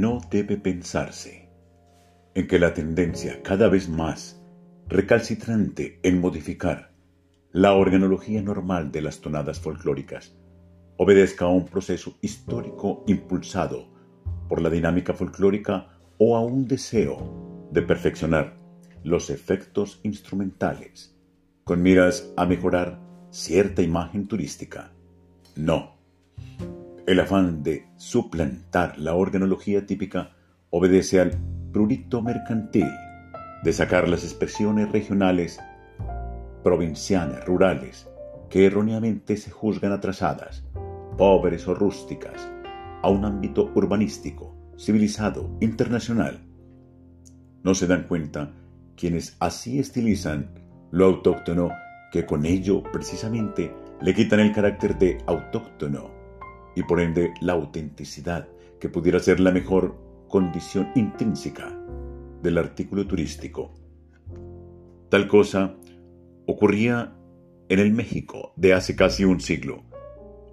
no debe pensarse en que la tendencia cada vez más recalcitrante en modificar la organología normal de las tonadas folclóricas obedezca a un proceso histórico impulsado por la dinámica folclórica o a un deseo de perfeccionar los efectos instrumentales con miras a mejorar cierta imagen turística. No. El afán de suplantar la organología típica obedece al prurito mercantil de sacar las expresiones regionales, provincianas, rurales, que erróneamente se juzgan atrasadas, pobres o rústicas, a un ámbito urbanístico, civilizado, internacional. No se dan cuenta quienes así estilizan lo autóctono que con ello precisamente le quitan el carácter de autóctono y por ende la autenticidad que pudiera ser la mejor condición intrínseca del artículo turístico. Tal cosa ocurría en el México de hace casi un siglo,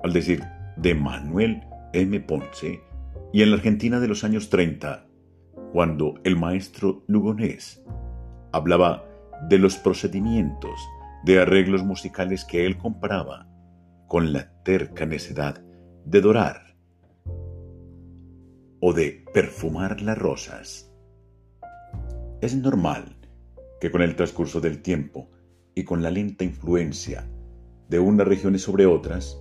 al decir de Manuel M. Ponce, y en la Argentina de los años 30, cuando el maestro Lugonés hablaba de los procedimientos de arreglos musicales que él comparaba con la terca necedad de dorar o de perfumar las rosas. Es normal que con el transcurso del tiempo y con la lenta influencia de unas regiones sobre otras,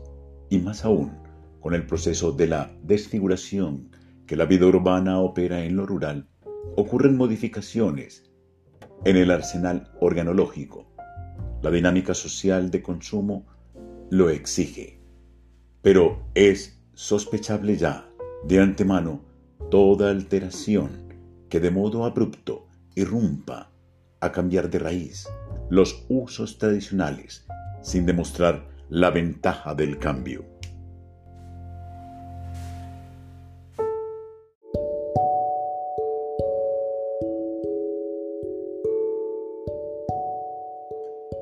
y más aún con el proceso de la desfiguración que la vida urbana opera en lo rural, ocurren modificaciones en el arsenal organológico. La dinámica social de consumo lo exige. Pero es sospechable ya, de antemano, toda alteración que de modo abrupto irrumpa a cambiar de raíz los usos tradicionales sin demostrar la ventaja del cambio.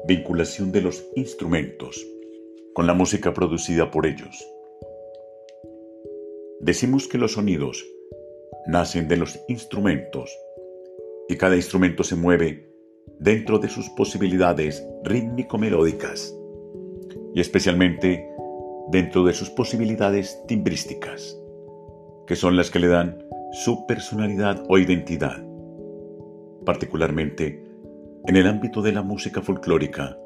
Vinculación de los instrumentos con la música producida por ellos. Decimos que los sonidos nacen de los instrumentos y cada instrumento se mueve dentro de sus posibilidades rítmico-melódicas y especialmente dentro de sus posibilidades timbrísticas, que son las que le dan su personalidad o identidad, particularmente en el ámbito de la música folclórica,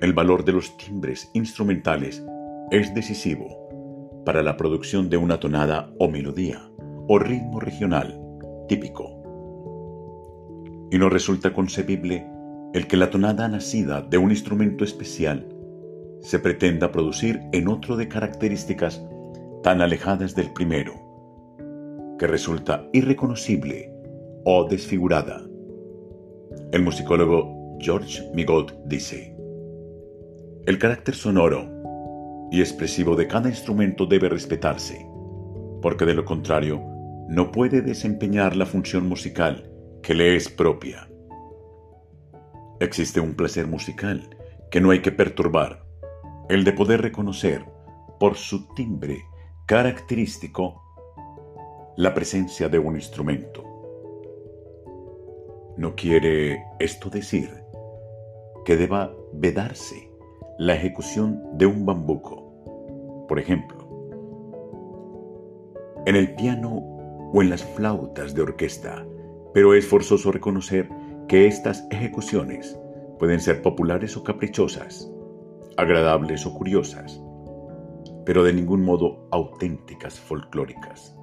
el valor de los timbres instrumentales es decisivo para la producción de una tonada o melodía o ritmo regional típico. Y no resulta concebible el que la tonada nacida de un instrumento especial se pretenda producir en otro de características tan alejadas del primero, que resulta irreconocible o desfigurada el musicólogo George Migaud dice, el carácter sonoro y expresivo de cada instrumento debe respetarse, porque de lo contrario no puede desempeñar la función musical que le es propia. Existe un placer musical que no hay que perturbar, el de poder reconocer por su timbre característico la presencia de un instrumento. No quiere esto decir que deba vedarse la ejecución de un bambuco, por ejemplo, en el piano o en las flautas de orquesta, pero es forzoso reconocer que estas ejecuciones pueden ser populares o caprichosas, agradables o curiosas, pero de ningún modo auténticas folclóricas.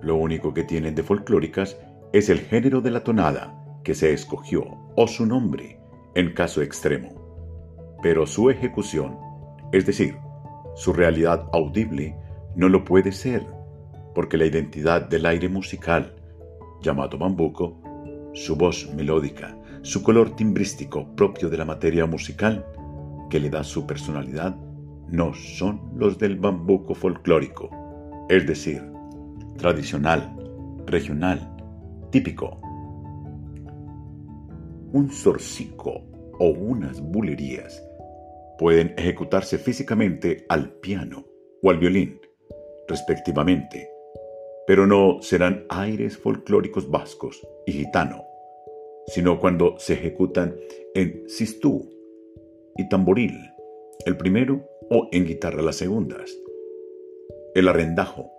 Lo único que tienen de folclóricas es el género de la tonada que se escogió o su nombre en caso extremo, pero su ejecución, es decir, su realidad audible, no lo puede ser, porque la identidad del aire musical, llamado bambuco, su voz melódica, su color timbrístico propio de la materia musical, que le da su personalidad, no son los del bambuco folclórico, es decir, tradicional, regional, típico. Un zorcico o unas bulerías pueden ejecutarse físicamente al piano o al violín, respectivamente, pero no serán aires folclóricos vascos y gitano, sino cuando se ejecutan en sistú y tamboril, el primero, o en guitarra las segundas. El arrendajo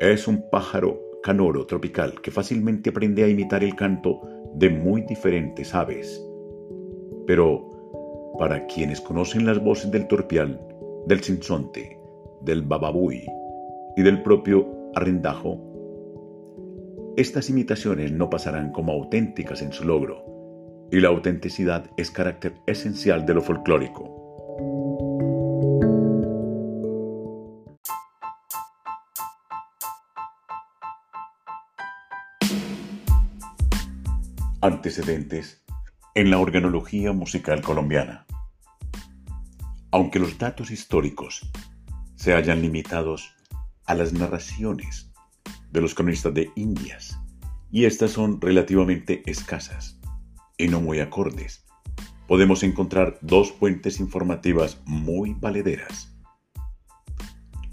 es un pájaro canoro tropical que fácilmente aprende a imitar el canto de muy diferentes aves. Pero para quienes conocen las voces del torpial, del sinsonte, del bababuy y del propio arrendajo, estas imitaciones no pasarán como auténticas en su logro, y la autenticidad es carácter esencial de lo folclórico. Antecedentes en la organología musical colombiana. Aunque los datos históricos se hayan limitados a las narraciones de los cronistas de Indias, y estas son relativamente escasas y no muy acordes, podemos encontrar dos fuentes informativas muy valederas.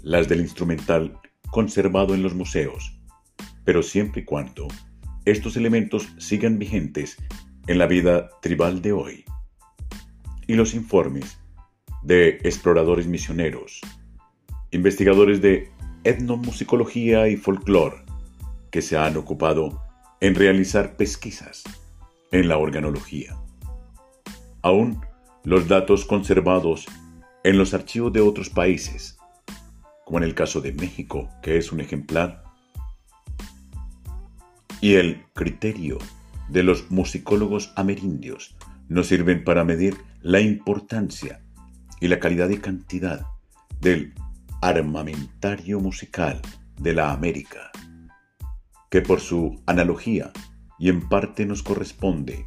Las del instrumental conservado en los museos, pero siempre y cuando estos elementos sigan vigentes en la vida tribal de hoy. Y los informes de exploradores misioneros, investigadores de etnomusicología y folclore que se han ocupado en realizar pesquisas en la organología. Aún los datos conservados en los archivos de otros países, como en el caso de México, que es un ejemplar, y el criterio de los musicólogos amerindios nos sirven para medir la importancia y la calidad y cantidad del armamentario musical de la América, que por su analogía y en parte nos corresponde,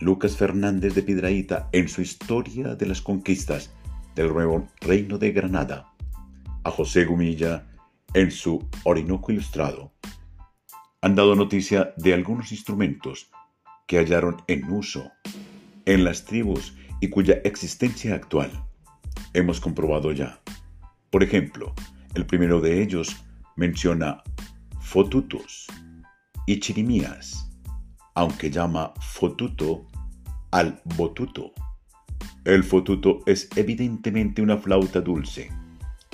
Lucas Fernández de Piedraíta en su Historia de las Conquistas del Nuevo Reino de Granada, a José Gumilla en su Orinoco Ilustrado, han dado noticia de algunos instrumentos que hallaron en uso en las tribus y cuya existencia actual hemos comprobado ya. Por ejemplo, el primero de ellos menciona fotutos y chirimías, aunque llama fotuto al botuto. El fotuto es evidentemente una flauta dulce,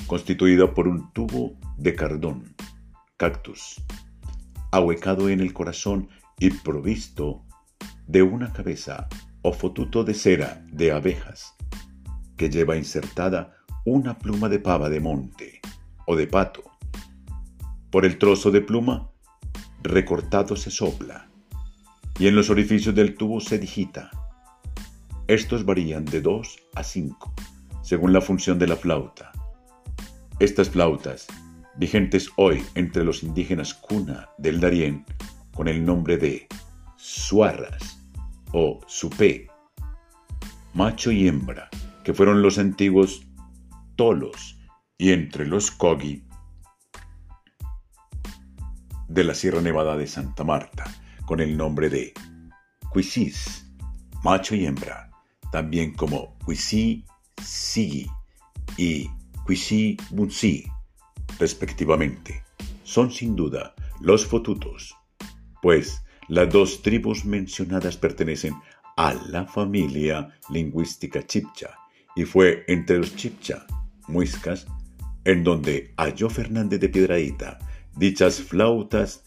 constituida por un tubo de cardón, cactus, ahuecado en el corazón y provisto de una cabeza o fotuto de cera de abejas, que lleva insertada una pluma de pava de monte o de pato. Por el trozo de pluma recortado se sopla y en los orificios del tubo se digita. Estos varían de 2 a 5 según la función de la flauta. Estas flautas vigentes hoy entre los indígenas cuna del Darién con el nombre de suarras o supé, macho y hembra, que fueron los antiguos tolos y entre los cogi de la Sierra Nevada de Santa Marta con el nombre de cuisis, macho y hembra, también como cuisí sigi y cuisí bunsi respectivamente, son sin duda los fotutos, pues las dos tribus mencionadas pertenecen a la familia lingüística chipcha y fue entre los chipcha, muiscas, en donde halló Fernández de Piedraíta dichas flautas